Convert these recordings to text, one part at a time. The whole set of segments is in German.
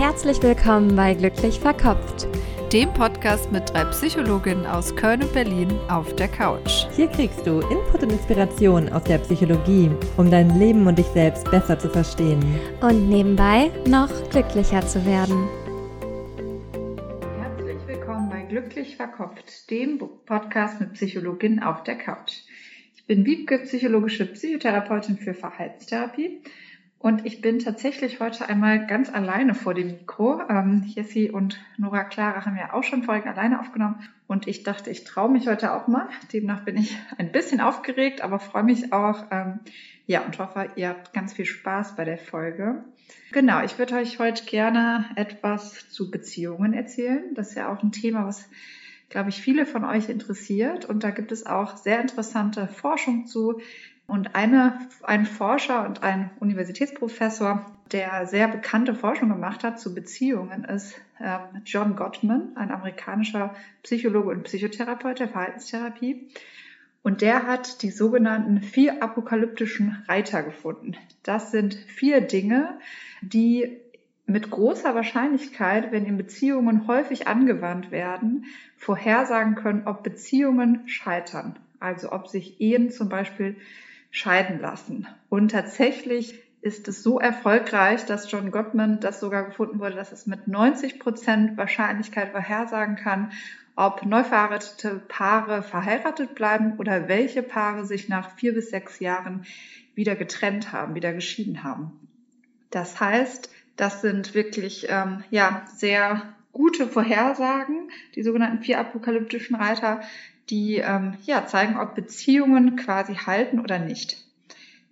Herzlich willkommen bei Glücklich Verkopft, dem Podcast mit drei Psychologinnen aus Köln und Berlin auf der Couch. Hier kriegst du Input und Inspiration aus der Psychologie, um dein Leben und dich selbst besser zu verstehen. Und nebenbei noch glücklicher zu werden. Herzlich willkommen bei Glücklich Verkopft, dem Podcast mit Psychologin auf der Couch. Ich bin Wiebke, psychologische Psychotherapeutin für Verhaltenstherapie und ich bin tatsächlich heute einmal ganz alleine vor dem Mikro. Ähm, Jessie und Nora Clara haben ja auch schon Folgen alleine aufgenommen. Und ich dachte, ich traue mich heute auch mal. Demnach bin ich ein bisschen aufgeregt, aber freue mich auch. Ähm, ja, und hoffe, ihr habt ganz viel Spaß bei der Folge. Genau, ich würde euch heute gerne etwas zu Beziehungen erzählen. Das ist ja auch ein Thema, was glaube ich, viele von euch interessiert. Und da gibt es auch sehr interessante Forschung zu, und eine, ein Forscher und ein Universitätsprofessor, der sehr bekannte Forschung gemacht hat zu Beziehungen, ist ähm, John Gottman, ein amerikanischer Psychologe und Psychotherapeut der Verhaltenstherapie. Und der hat die sogenannten vier apokalyptischen Reiter gefunden. Das sind vier Dinge, die mit großer Wahrscheinlichkeit, wenn in Beziehungen häufig angewandt werden, vorhersagen können, ob Beziehungen scheitern. Also ob sich Ehen zum Beispiel scheiden lassen. Und tatsächlich ist es so erfolgreich, dass John Gottman das sogar gefunden wurde, dass es mit 90 Prozent Wahrscheinlichkeit vorhersagen kann, ob neu verheiratete Paare verheiratet bleiben oder welche Paare sich nach vier bis sechs Jahren wieder getrennt haben, wieder geschieden haben. Das heißt, das sind wirklich ähm, ja sehr gute Vorhersagen, die sogenannten vier apokalyptischen Reiter, die ähm, ja, zeigen, ob Beziehungen quasi halten oder nicht.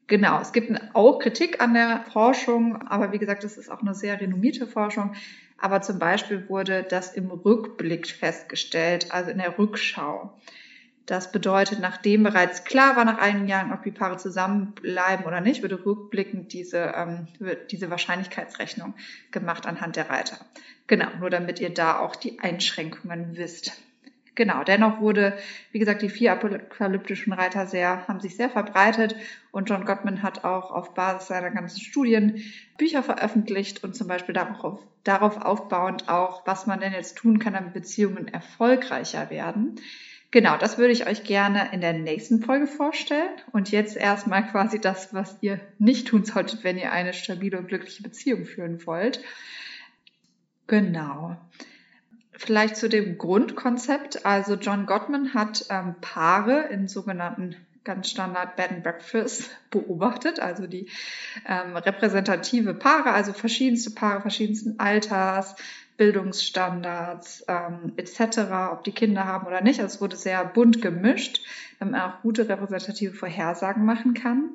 Genau, es gibt auch Kritik an der Forschung, aber wie gesagt, das ist auch eine sehr renommierte Forschung. Aber zum Beispiel wurde das im Rückblick festgestellt, also in der Rückschau. Das bedeutet, nachdem bereits klar war nach einigen Jahren, ob die Paare zusammenbleiben oder nicht, würde rückblickend diese, ähm, diese Wahrscheinlichkeitsrechnung gemacht anhand der Reiter. Genau, nur damit ihr da auch die Einschränkungen wisst. Genau, dennoch wurde, wie gesagt, die vier apokalyptischen Reiter sehr, haben sich sehr verbreitet und John Gottman hat auch auf Basis seiner ganzen Studien Bücher veröffentlicht und zum Beispiel darauf, darauf aufbauend auch, was man denn jetzt tun kann, damit Beziehungen erfolgreicher werden. Genau, das würde ich euch gerne in der nächsten Folge vorstellen. Und jetzt erstmal quasi das, was ihr nicht tun solltet, wenn ihr eine stabile und glückliche Beziehung führen wollt. Genau. Vielleicht zu dem Grundkonzept. Also John Gottman hat ähm, Paare in sogenannten ganz Standard Bed and Breakfast beobachtet, also die ähm, repräsentative Paare, also verschiedenste Paare verschiedensten Alters, Bildungsstandards ähm, etc., ob die Kinder haben oder nicht. Also es wurde sehr bunt gemischt, damit man auch gute repräsentative Vorhersagen machen kann.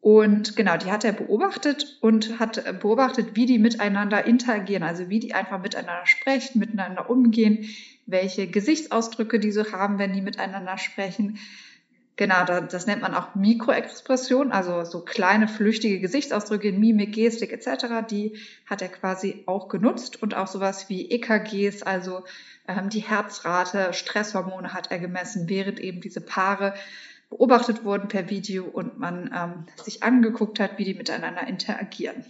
Und genau, die hat er beobachtet und hat beobachtet, wie die miteinander interagieren, also wie die einfach miteinander sprechen, miteinander umgehen, welche Gesichtsausdrücke die so haben, wenn die miteinander sprechen. Genau, das nennt man auch Mikroexpression, also so kleine flüchtige Gesichtsausdrücke, Mimik, Gestik etc., die hat er quasi auch genutzt und auch sowas wie EKGs, also ähm, die Herzrate, Stresshormone hat er gemessen, während eben diese Paare beobachtet wurden per Video und man ähm, sich angeguckt hat, wie die miteinander interagieren.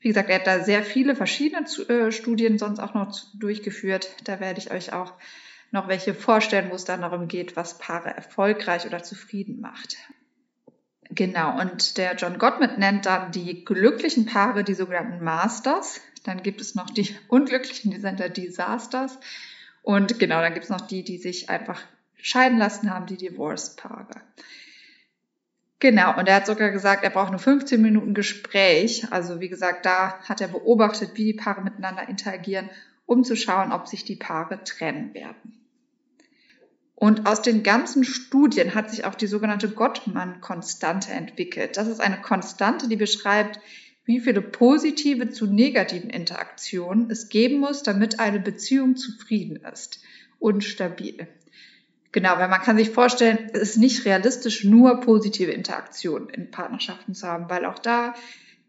Wie gesagt, er hat da sehr viele verschiedene äh, Studien sonst auch noch durchgeführt. Da werde ich euch auch noch welche vorstellen, wo es dann darum geht, was Paare erfolgreich oder zufrieden macht. Genau, und der John Gottman nennt dann die glücklichen Paare die sogenannten Masters. Dann gibt es noch die unglücklichen, die sind der Disasters. Und genau, dann gibt es noch die, die sich einfach scheiden lassen haben, die Divorce-Paare. Genau, und er hat sogar gesagt, er braucht nur 15 Minuten Gespräch. Also wie gesagt, da hat er beobachtet, wie die Paare miteinander interagieren, um zu schauen, ob sich die Paare trennen werden. Und aus den ganzen Studien hat sich auch die sogenannte Gottmann-Konstante entwickelt. Das ist eine Konstante, die beschreibt, wie viele positive zu negativen Interaktionen es geben muss, damit eine Beziehung zufrieden ist und stabil. Genau, weil man kann sich vorstellen, es ist nicht realistisch, nur positive Interaktionen in Partnerschaften zu haben, weil auch da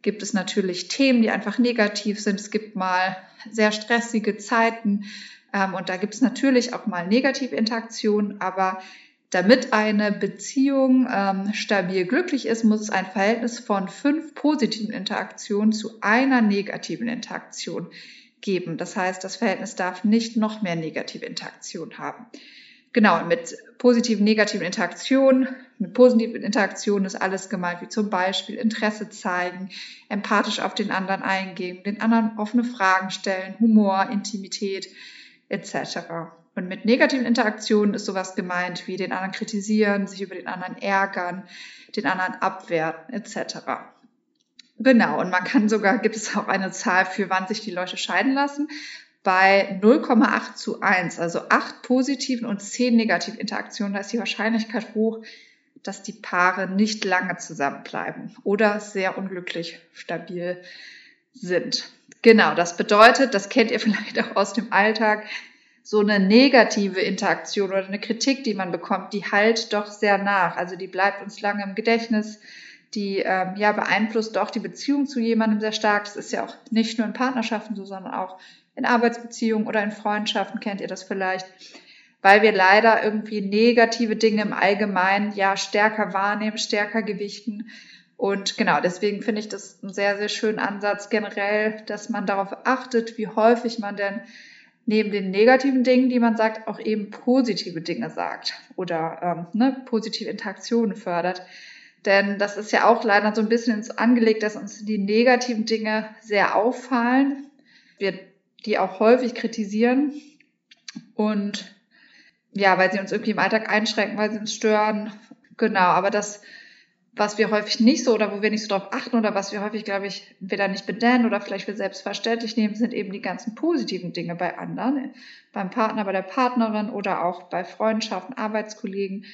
gibt es natürlich Themen, die einfach negativ sind. Es gibt mal sehr stressige Zeiten ähm, und da gibt es natürlich auch mal negative Interaktionen, aber Damit eine Beziehung ähm, stabil glücklich ist, muss es ein Verhältnis von fünf positiven Interaktionen zu einer negativen Interaktion geben. Das heißt, das Verhältnis darf nicht noch mehr negative Interaktion haben. Genau, mit positiven, negativen Interaktionen, mit positiven Interaktionen ist alles gemeint, wie zum Beispiel Interesse zeigen, empathisch auf den anderen eingehen, den anderen offene Fragen stellen, Humor, Intimität etc. Und mit negativen Interaktionen ist sowas gemeint wie den anderen kritisieren, sich über den anderen ärgern, den anderen abwerten etc. Genau, und man kann sogar, gibt es auch eine Zahl für, wann sich die Leute scheiden lassen, bei 0,8 zu 1, also 8 positiven und 10 negativen Interaktionen, da ist die Wahrscheinlichkeit hoch, dass die Paare nicht lange zusammenbleiben oder sehr unglücklich stabil sind. Genau, das bedeutet, das kennt ihr vielleicht auch aus dem Alltag, so eine negative Interaktion oder eine Kritik, die man bekommt, die halt doch sehr nach. Also die bleibt uns lange im Gedächtnis, die ähm, ja beeinflusst doch die Beziehung zu jemandem sehr stark. Das ist ja auch nicht nur in Partnerschaften so, sondern auch in Arbeitsbeziehungen oder in Freundschaften kennt ihr das vielleicht, weil wir leider irgendwie negative Dinge im Allgemeinen ja stärker wahrnehmen, stärker gewichten. Und genau, deswegen finde ich das einen sehr, sehr schönen Ansatz generell, dass man darauf achtet, wie häufig man denn neben den negativen Dingen, die man sagt, auch eben positive Dinge sagt oder ähm, ne, positive Interaktionen fördert. Denn das ist ja auch leider so ein bisschen ins angelegt, dass uns die negativen Dinge sehr auffallen. Wir die auch häufig kritisieren und ja, weil sie uns irgendwie im Alltag einschränken, weil sie uns stören. Genau, aber das, was wir häufig nicht so oder wo wir nicht so drauf achten oder was wir häufig, glaube ich, entweder nicht benennen oder vielleicht für selbstverständlich nehmen, sind eben die ganzen positiven Dinge bei anderen, beim Partner, bei der Partnerin oder auch bei Freundschaften, Arbeitskollegen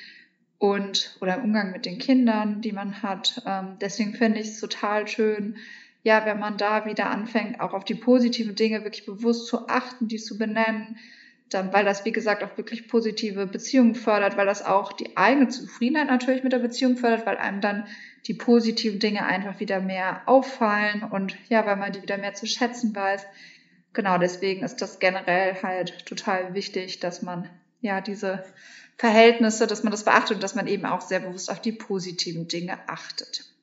und oder im Umgang mit den Kindern, die man hat. Ähm, deswegen finde ich es total schön, ja, wenn man da wieder anfängt, auch auf die positiven Dinge wirklich bewusst zu achten, die zu benennen, dann, weil das, wie gesagt, auch wirklich positive Beziehungen fördert, weil das auch die eigene Zufriedenheit natürlich mit der Beziehung fördert, weil einem dann die positiven Dinge einfach wieder mehr auffallen und ja, weil man die wieder mehr zu schätzen weiß. Genau, deswegen ist das generell halt total wichtig, dass man ja diese Verhältnisse, dass man das beachtet und dass man eben auch sehr bewusst auf die positiven Dinge achtet.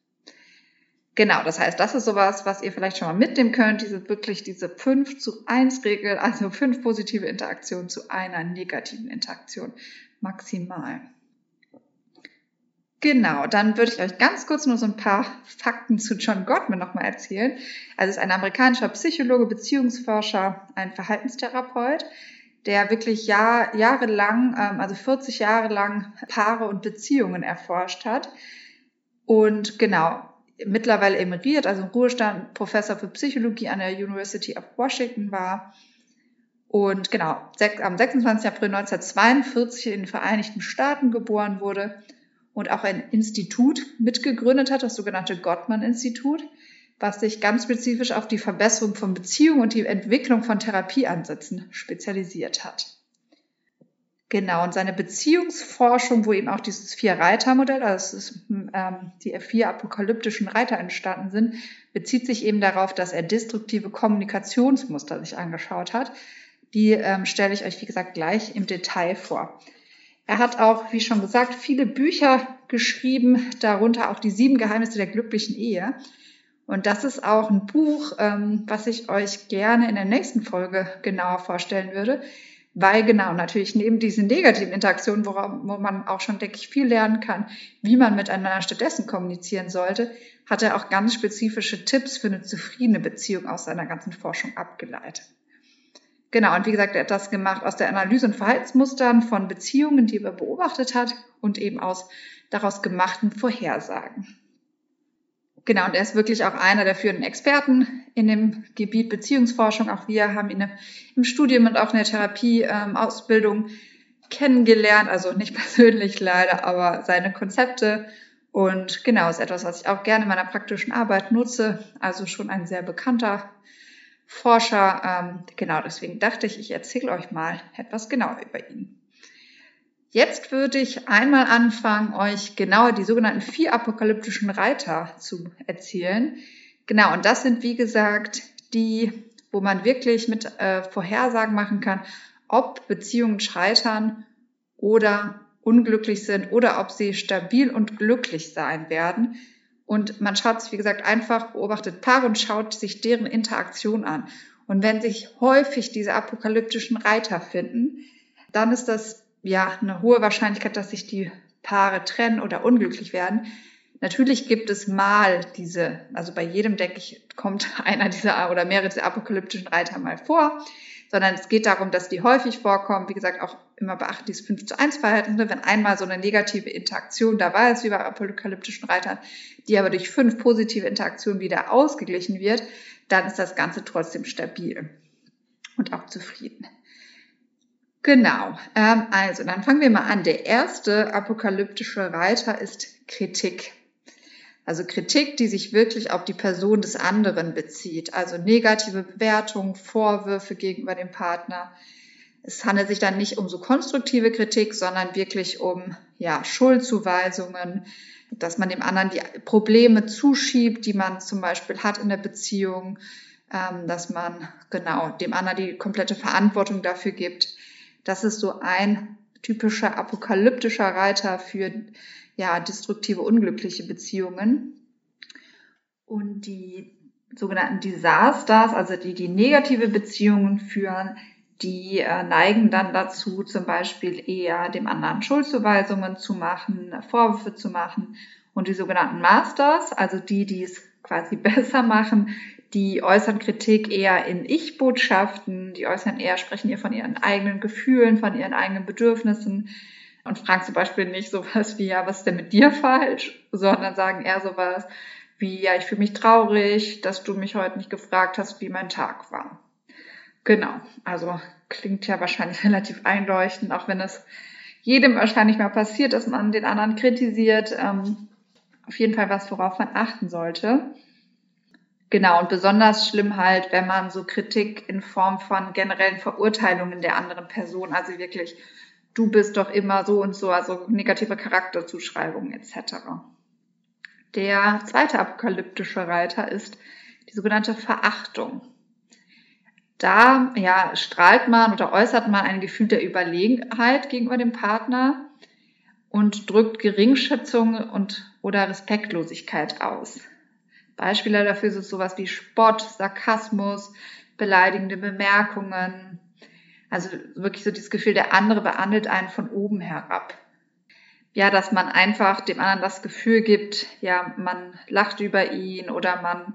Genau, das heißt, das ist sowas, was ihr vielleicht schon mal mitnehmen könnt, diese wirklich diese 5 zu 1 Regel, also fünf positive Interaktionen zu einer negativen Interaktion maximal. Genau, dann würde ich euch ganz kurz nur so ein paar Fakten zu John Gottman nochmal erzählen. Also ist ein amerikanischer Psychologe, Beziehungsforscher, ein Verhaltenstherapeut, der wirklich Jahr, jahrelang, ähm, also 40 Jahre lang Paare und Beziehungen erforscht hat. Und genau, mittlerweile emeriert, also im Ruhestand, Professor für Psychologie an der University of Washington war. Und genau, am 26. April 1942 in den Vereinigten Staaten geboren wurde und auch ein Institut mitgegründet hat, das sogenannte Gottman-Institut, was sich ganz spezifisch auf die Verbesserung von Beziehungen und die Entwicklung von Therapieansätzen spezialisiert hat. Genau, und seine Beziehungsforschung, wo eben auch dieses Vier-Reiter-Modell, also ist, ähm, die vier apokalyptischen Reiter entstanden sind, bezieht sich eben darauf, dass er destruktive Kommunikationsmuster sich angeschaut hat. Die ähm, stelle ich euch, wie gesagt, gleich im Detail vor. Er hat auch, wie schon gesagt, viele Bücher geschrieben, darunter auch die sieben Geheimnisse der glücklichen Ehe. Und das ist auch ein Buch, ähm, was ich euch gerne in der nächsten Folge genauer vorstellen würde. Weil genau, natürlich neben diesen negativen Interaktionen, wo man auch schon, denke ich, viel lernen kann, wie man miteinander stattdessen kommunizieren sollte, hat er auch ganz spezifische Tipps für eine zufriedene Beziehung aus seiner ganzen Forschung abgeleitet. Genau, und wie gesagt, er hat das gemacht aus der Analyse und Verhaltensmustern von Beziehungen, die er beobachtet hat und eben aus daraus gemachten Vorhersagen. Genau, und er ist wirklich auch einer der führenden Experten in dem Gebiet Beziehungsforschung. Auch wir haben ihn im Studium und auch in der Therapieausbildung ähm, kennengelernt. Also nicht persönlich leider, aber seine Konzepte. Und genau, ist etwas, was ich auch gerne in meiner praktischen Arbeit nutze. Also schon ein sehr bekannter Forscher. Ähm, genau, deswegen dachte ich, ich erzähle euch mal etwas genauer über ihn. Jetzt würde ich einmal anfangen, euch genauer die sogenannten vier apokalyptischen Reiter zu erzählen. Genau, und das sind, wie gesagt, die, wo man wirklich mit äh, Vorhersagen machen kann, ob Beziehungen scheitern oder unglücklich sind oder ob sie stabil und glücklich sein werden. Und man schaut sich, wie gesagt, einfach beobachtet Paare und schaut sich deren Interaktion an. Und wenn sich häufig diese apokalyptischen Reiter finden, dann ist das ja eine hohe Wahrscheinlichkeit, dass sich die Paare trennen oder unglücklich werden. Natürlich gibt es mal diese, also bei jedem, denke ich, kommt einer dieser oder mehrere dieser apokalyptischen Reiter mal vor, sondern es geht darum, dass die häufig vorkommen. Wie gesagt, auch immer beachten dieses 5 zu 1 Verhältnis. Wenn einmal so eine negative Interaktion dabei ist, wie bei apokalyptischen Reitern, die aber durch fünf positive Interaktionen wieder ausgeglichen wird, dann ist das Ganze trotzdem stabil und auch zufrieden. Genau, ähm, also dann fangen wir mal an. Der erste apokalyptische Reiter ist Kritik. Also Kritik, die sich wirklich auf die Person des anderen bezieht. Also negative Bewertungen, Vorwürfe gegenüber dem Partner. Es handelt sich dann nicht um so konstruktive Kritik, sondern wirklich um ja, Schuldzuweisungen, dass man dem anderen die Probleme zuschiebt, die man zum Beispiel hat in der Beziehung, ähm, dass man genau dem anderen die komplette Verantwortung dafür gibt. Das ist so ein typischer apokalyptischer Reiter für ja, destruktive, unglückliche Beziehungen. Und die sogenannten Disasters, also die, die negative Beziehungen führen, die äh, neigen dann dazu, zum Beispiel eher dem anderen Schuldzuweisungen zu machen, Vorwürfe zu machen. Und die sogenannten Masters, also die, die es quasi besser machen, die äußern Kritik eher in Ich-Botschaften, die äußern eher, sprechen eher von ihren eigenen Gefühlen, von ihren eigenen Bedürfnissen, und fragen zum Beispiel nicht sowas wie, ja, was ist denn mit dir falsch, sondern sagen eher sowas wie, ja, ich fühle mich traurig, dass du mich heute nicht gefragt hast, wie mein Tag war. Genau, also klingt ja wahrscheinlich relativ einleuchtend, auch wenn es jedem wahrscheinlich mal passiert, dass man den anderen kritisiert. Ähm, auf jeden Fall was, worauf man achten sollte. Genau, und besonders schlimm halt, wenn man so Kritik in Form von generellen Verurteilungen der anderen Person, also wirklich du bist doch immer so und so, also negative Charakterzuschreibungen etc. Der zweite apokalyptische Reiter ist die sogenannte Verachtung. Da ja, strahlt man oder äußert man ein Gefühl der Überlegenheit gegenüber dem Partner und drückt Geringschätzung und oder Respektlosigkeit aus. Beispiele dafür sind sowas wie Spott, Sarkasmus, beleidigende Bemerkungen, also wirklich so dieses Gefühl, der andere behandelt einen von oben herab. Ja, dass man einfach dem anderen das Gefühl gibt, ja, man lacht über ihn oder man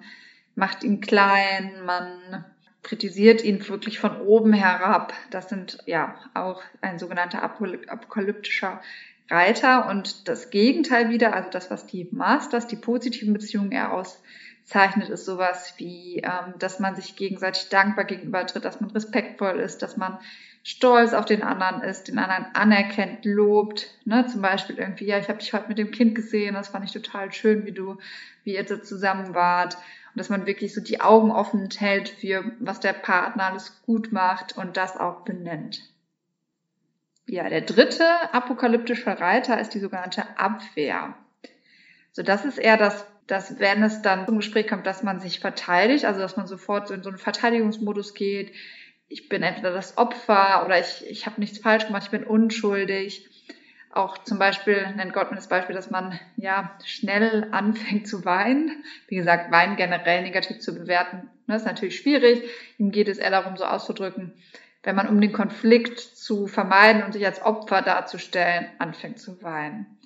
macht ihn klein, man kritisiert ihn wirklich von oben herab. Das sind ja auch ein sogenannter apokalyptischer Reiter und das Gegenteil wieder, also das, was die Masters, die positiven Beziehungen eher auszeichnet, ist sowas wie, ähm, dass man sich gegenseitig dankbar gegenübertritt, dass man respektvoll ist, dass man stolz auf den anderen ist, den anderen anerkennt, lobt. Ne? Zum Beispiel irgendwie, ja, ich habe dich heute mit dem Kind gesehen, das fand ich total schön, wie du, wie ihr so zusammen wart. Und dass man wirklich so die Augen offen hält für, was der Partner alles gut macht und das auch benennt. Ja, der dritte apokalyptische Reiter ist die sogenannte Abwehr. So, das ist eher das, dass wenn es dann zum Gespräch kommt, dass man sich verteidigt, also dass man sofort so in so einen Verteidigungsmodus geht. Ich bin entweder das Opfer oder ich, ich habe nichts falsch gemacht, ich bin unschuldig. Auch zum Beispiel nennt Gott mir das Beispiel, dass man ja schnell anfängt zu weinen. Wie gesagt, Weinen generell negativ zu bewerten, das ne, ist natürlich schwierig. Ihm geht es eher darum, so auszudrücken, wenn man um den Konflikt zu vermeiden und sich als Opfer darzustellen, anfängt zu weinen.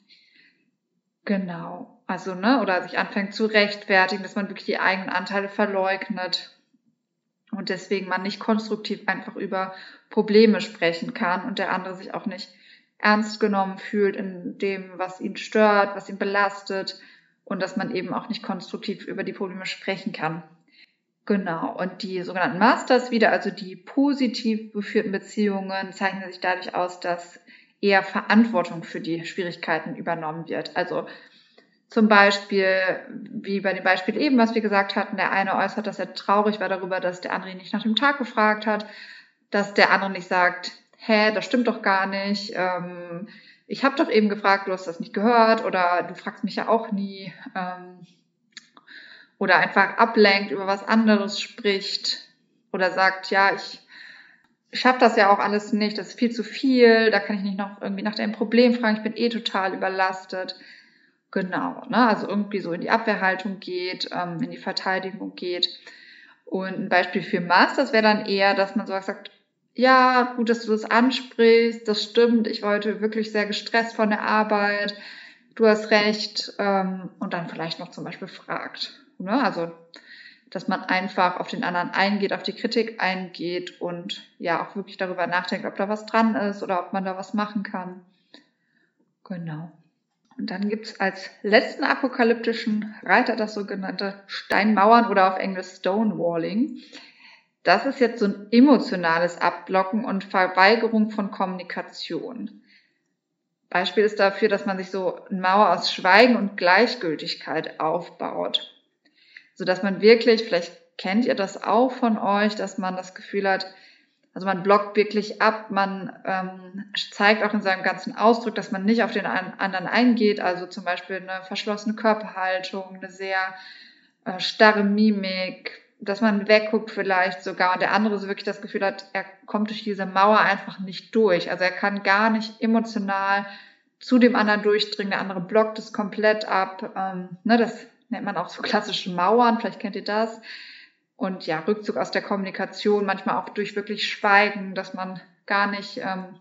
Genau. Also, ne, oder sich anfängt zu rechtfertigen, dass man wirklich die eigenen Anteile verleugnet und deswegen man nicht konstruktiv einfach über Probleme sprechen kann und der andere sich auch nicht ernst genommen fühlt in dem, was ihn stört, was ihn belastet und dass man eben auch nicht konstruktiv über die Probleme sprechen kann. Genau. Und die sogenannten Masters wieder, also die positiv geführten Beziehungen, zeichnen sich dadurch aus, dass eher Verantwortung für die Schwierigkeiten übernommen wird. Also zum Beispiel, wie bei dem Beispiel eben, was wir gesagt hatten, der eine äußert, dass er traurig war darüber, dass der andere ihn nicht nach dem Tag gefragt hat, dass der andere nicht sagt, hä, das stimmt doch gar nicht, ähm, ich habe doch eben gefragt, du hast das nicht gehört oder du fragst mich ja auch nie. Ähm, oder einfach ablenkt, über was anderes spricht oder sagt, ja, ich schaffe das ja auch alles nicht, das ist viel zu viel, da kann ich nicht noch irgendwie nach deinem Problem fragen, ich bin eh total überlastet. Genau, ne? also irgendwie so in die Abwehrhaltung geht, ähm, in die Verteidigung geht. Und ein Beispiel für Masters wäre dann eher, dass man so sagt, ja, gut, dass du das ansprichst, das stimmt, ich war heute wirklich sehr gestresst von der Arbeit, du hast recht, ähm, und dann vielleicht noch zum Beispiel fragt. Ne? Also, dass man einfach auf den anderen eingeht, auf die Kritik eingeht und ja auch wirklich darüber nachdenkt, ob da was dran ist oder ob man da was machen kann. Genau. Und dann gibt's als letzten apokalyptischen Reiter das sogenannte Steinmauern oder auf Englisch Stonewalling. Das ist jetzt so ein emotionales Abblocken und Verweigerung von Kommunikation. Beispiel ist dafür, dass man sich so eine Mauer aus Schweigen und Gleichgültigkeit aufbaut. So dass man wirklich, vielleicht kennt ihr das auch von euch, dass man das Gefühl hat, also man blockt wirklich ab, man ähm, zeigt auch in seinem ganzen Ausdruck, dass man nicht auf den anderen eingeht, also zum Beispiel eine verschlossene Körperhaltung, eine sehr äh, starre Mimik, dass man wegguckt vielleicht sogar und der andere so wirklich das Gefühl hat, er kommt durch diese Mauer einfach nicht durch. Also er kann gar nicht emotional zu dem anderen durchdringen, der andere blockt es komplett ab. Ähm, ne, das nennt man auch so klassische Mauern, vielleicht kennt ihr das. Und ja, Rückzug aus der Kommunikation, manchmal auch durch wirklich Schweigen, dass man gar nicht ähm,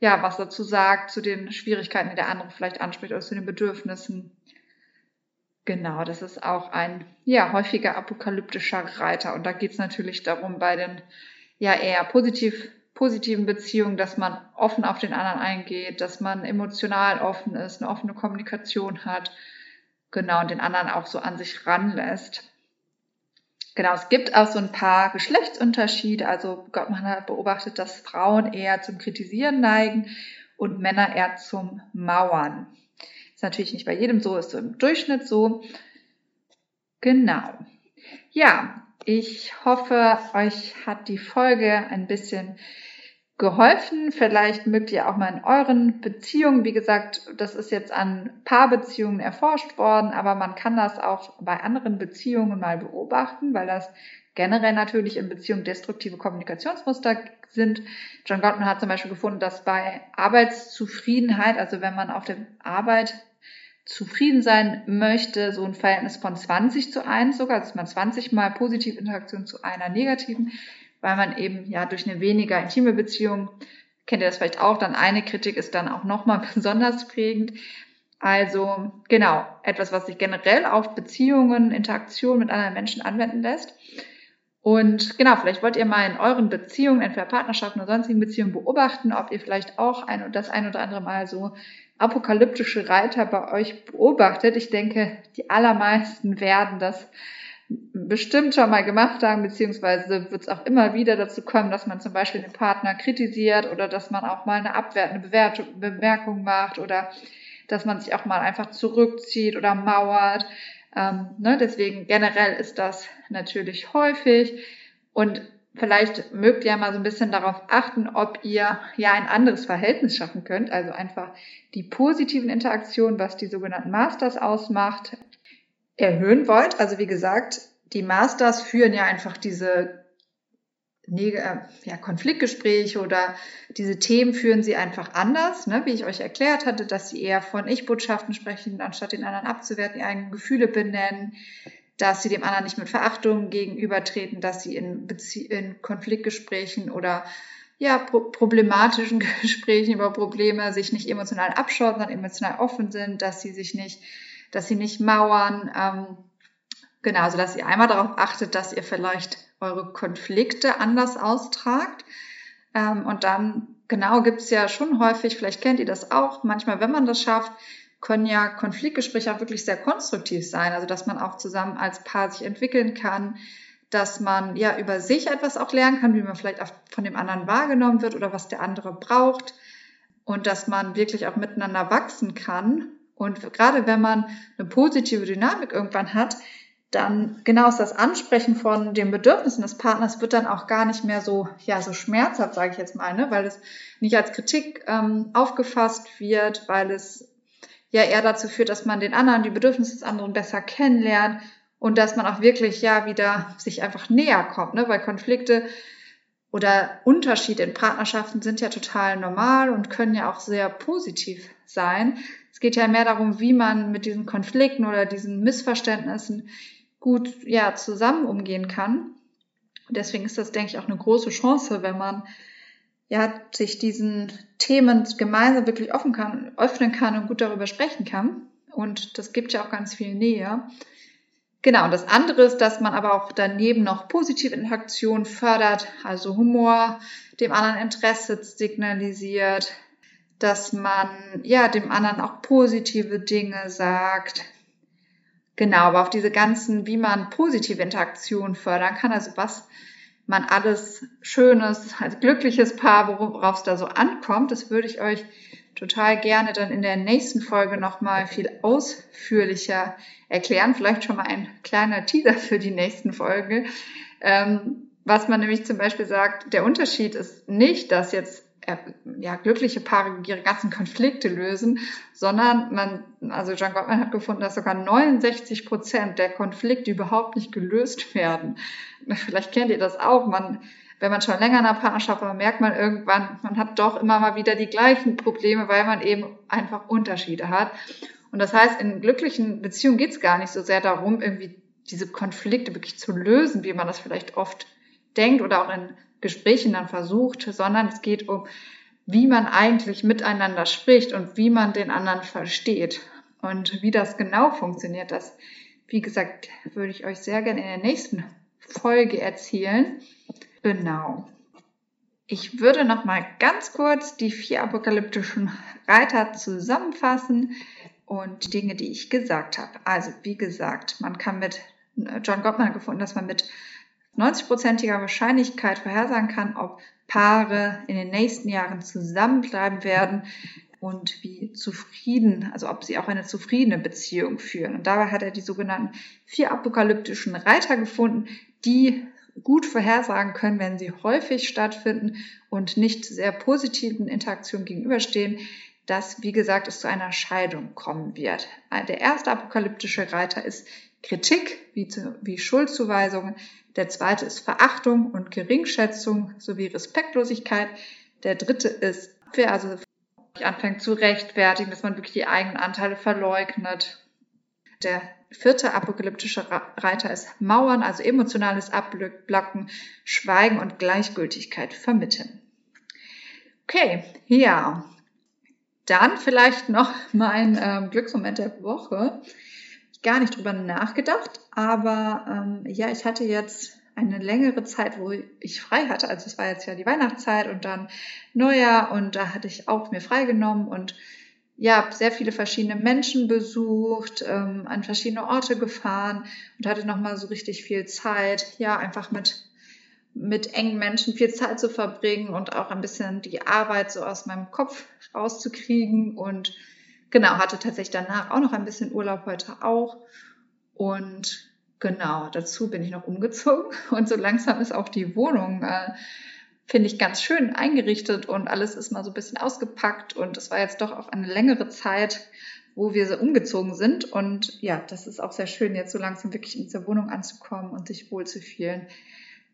ja was dazu sagt zu den Schwierigkeiten, die der andere vielleicht anspricht oder zu den Bedürfnissen. Genau, das ist auch ein ja häufiger apokalyptischer Reiter. Und da geht es natürlich darum, bei den ja eher positiv positiven Beziehungen, dass man offen auf den anderen eingeht, dass man emotional offen ist, eine offene Kommunikation hat, genau, und den anderen auch so an sich ranlässt. Genau, es gibt auch so ein paar Geschlechtsunterschiede. Also man hat beobachtet, dass Frauen eher zum Kritisieren neigen und Männer eher zum Mauern. Ist natürlich nicht bei jedem so, ist so im Durchschnitt so. Genau. Ja, ich hoffe, euch hat die Folge ein bisschen geholfen. Vielleicht mögt ihr auch mal in euren Beziehungen, wie gesagt, das ist jetzt an Paarbeziehungen erforscht worden, aber man kann das auch bei anderen Beziehungen mal beobachten, weil das generell natürlich in Beziehungen destruktive Kommunikationsmuster sind. John Gottman hat zum Beispiel gefunden, dass bei Arbeitszufriedenheit, also wenn man auf der Arbeit zufrieden sein möchte, so ein Verhältnis von 20 zu 1 sogar, dass man 20 mal positive Interaktion zu einer negativen, weil man eben ja durch eine weniger intime Beziehung, kennt ihr das vielleicht auch, dann eine Kritik ist dann auch nochmal besonders prägend. Also genau, etwas, was sich generell auf Beziehungen, Interaktion mit anderen Menschen anwenden lässt. Und genau, vielleicht wollt ihr mal in euren Beziehungen, entweder Partnerschaften oder sonstigen Beziehungen beobachten, ob ihr vielleicht auch ein das ein oder andere Mal so apokalyptische Reiter bei euch beobachtet. Ich denke, die allermeisten werden das bestimmt schon mal gemacht haben, beziehungsweise wird es auch immer wieder dazu kommen, dass man zum Beispiel den Partner kritisiert oder dass man auch mal eine abwertende Bewertung, Bemerkung macht oder dass man sich auch mal einfach zurückzieht oder mauert. Ähm, ne? Deswegen generell ist das natürlich häufig und vielleicht mögt ihr mal so ein bisschen darauf achten, ob ihr ja ein anderes Verhältnis schaffen könnt, also einfach die positiven Interaktionen, was die sogenannten Masters ausmacht, erhöhen wollt. Also wie gesagt, die Masters führen ja einfach diese äh, ja, Konfliktgespräche oder diese Themen führen sie einfach anders, ne? wie ich euch erklärt hatte, dass sie eher von Ich-Botschaften sprechen, anstatt den anderen abzuwerten, die eigenen Gefühle benennen, dass sie dem anderen nicht mit Verachtung gegenübertreten, dass sie in, Bezie in Konfliktgesprächen oder ja, pro problematischen Gesprächen über Probleme sich nicht emotional abschotten, sondern emotional offen sind, dass sie sich nicht dass sie nicht mauern. Ähm, genau, also dass ihr einmal darauf achtet, dass ihr vielleicht eure Konflikte anders austragt. Ähm, und dann, genau, gibt's ja schon häufig, vielleicht kennt ihr das auch, manchmal, wenn man das schafft, können ja Konfliktgespräche auch wirklich sehr konstruktiv sein. Also dass man auch zusammen als Paar sich entwickeln kann, dass man ja über sich etwas auch lernen kann, wie man vielleicht auch von dem anderen wahrgenommen wird oder was der andere braucht. Und dass man wirklich auch miteinander wachsen kann und gerade wenn man eine positive Dynamik irgendwann hat, dann genau ist das Ansprechen von den Bedürfnissen des Partners wird dann auch gar nicht mehr so ja so schmerzhaft, sage ich jetzt mal, ne? weil es nicht als Kritik ähm, aufgefasst wird, weil es ja eher dazu führt, dass man den anderen, die Bedürfnisse des anderen besser kennenlernt und dass man auch wirklich ja wieder sich einfach näher kommt, ne? weil Konflikte oder Unterschiede in Partnerschaften sind ja total normal und können ja auch sehr positiv sein. Es geht ja mehr darum, wie man mit diesen Konflikten oder diesen Missverständnissen gut ja, zusammen umgehen kann. Und deswegen ist das, denke ich, auch eine große Chance, wenn man ja, sich diesen Themen gemeinsam wirklich offen kann, öffnen kann und gut darüber sprechen kann. Und das gibt ja auch ganz viel Nähe. Genau, und das andere ist, dass man aber auch daneben noch positive Interaktion fördert, also Humor, dem anderen Interesse signalisiert, dass man ja dem anderen auch positive Dinge sagt. Genau, aber auf diese ganzen, wie man positive Interaktion fördern kann, also was man alles Schönes, als glückliches Paar, worauf es da so ankommt, das würde ich euch total gerne dann in der nächsten Folge nochmal viel ausführlicher erklären. Vielleicht schon mal ein kleiner Teaser für die nächsten Folge. Ähm, was man nämlich zum Beispiel sagt, der Unterschied ist nicht, dass jetzt ja, glückliche Paare ihre ganzen Konflikte lösen, sondern man, also John Gottman hat gefunden, dass sogar 69 Prozent der Konflikte überhaupt nicht gelöst werden. Vielleicht kennt ihr das auch. Man, wenn man schon länger in einer Partnerschaft war, merkt man irgendwann, man hat doch immer mal wieder die gleichen Probleme, weil man eben einfach Unterschiede hat. Und das heißt, in glücklichen Beziehungen geht es gar nicht so sehr darum, irgendwie diese Konflikte wirklich zu lösen, wie man das vielleicht oft denkt oder auch in Gesprächen dann versucht, sondern es geht um, wie man eigentlich miteinander spricht und wie man den anderen versteht. Und wie das genau funktioniert, das, wie gesagt, würde ich euch sehr gerne in der nächsten Folge erzählen. Genau. Ich würde noch mal ganz kurz die vier apokalyptischen Reiter zusammenfassen und Dinge, die ich gesagt habe. Also, wie gesagt, man kann mit John Gottman gefunden, dass man mit 90-prozentiger Wahrscheinlichkeit vorhersagen kann, ob Paare in den nächsten Jahren zusammenbleiben werden und wie zufrieden, also ob sie auch eine zufriedene Beziehung führen. Und dabei hat er die sogenannten vier apokalyptischen Reiter gefunden, die gut vorhersagen können, wenn sie häufig stattfinden und nicht sehr positiven Interaktionen gegenüberstehen, dass, wie gesagt, es zu einer Scheidung kommen wird. Der erste apokalyptische Reiter ist Kritik wie, zu, wie Schuldzuweisungen. Der zweite ist Verachtung und Geringschätzung sowie Respektlosigkeit. Der dritte ist Abwehr, also anfängt zu rechtfertigen, dass man wirklich die eigenen Anteile verleugnet. Der vierte apokalyptische Reiter ist Mauern, also emotionales Abblocken, Schweigen und Gleichgültigkeit vermitteln. Okay, ja. Dann vielleicht noch mein ähm, Glücksmoment der Woche gar nicht drüber nachgedacht, aber ähm, ja, ich hatte jetzt eine längere Zeit, wo ich frei hatte. Also es war jetzt ja die Weihnachtszeit und dann Neujahr und da hatte ich auch mir freigenommen und ja, sehr viele verschiedene Menschen besucht, ähm, an verschiedene Orte gefahren und hatte nochmal so richtig viel Zeit, ja, einfach mit, mit engen Menschen viel Zeit zu verbringen und auch ein bisschen die Arbeit so aus meinem Kopf rauszukriegen und genau, hatte tatsächlich danach auch noch ein bisschen Urlaub heute auch. Und genau, dazu bin ich noch umgezogen. Und so langsam ist auch die Wohnung, äh, finde ich, ganz schön eingerichtet und alles ist mal so ein bisschen ausgepackt. Und es war jetzt doch auch eine längere Zeit, wo wir so umgezogen sind. Und ja, das ist auch sehr schön, jetzt so langsam wirklich in dieser Wohnung anzukommen und sich wohlzufühlen.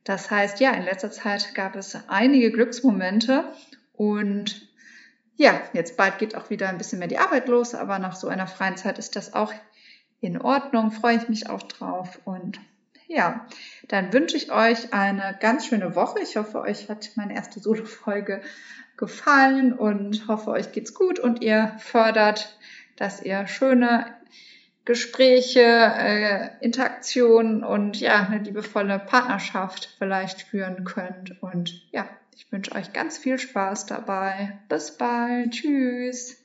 Das heißt, ja, in letzter Zeit gab es einige Glücksmomente und ja, jetzt bald geht auch wieder ein bisschen mehr die Arbeit los, aber nach so einer freien Zeit ist das auch in Ordnung, freue ich mich auch drauf und ja, dann wünsche ich euch eine ganz schöne Woche. Ich hoffe, euch hat meine erste Solo-Folge gefallen und hoffe, euch geht's gut und ihr fördert, dass ihr schöne Gespräche, äh, Interaktionen und ja, eine liebevolle Partnerschaft vielleicht führen könnt. Und ja, ich wünsche euch ganz viel Spaß dabei. Bis bald. Tschüss.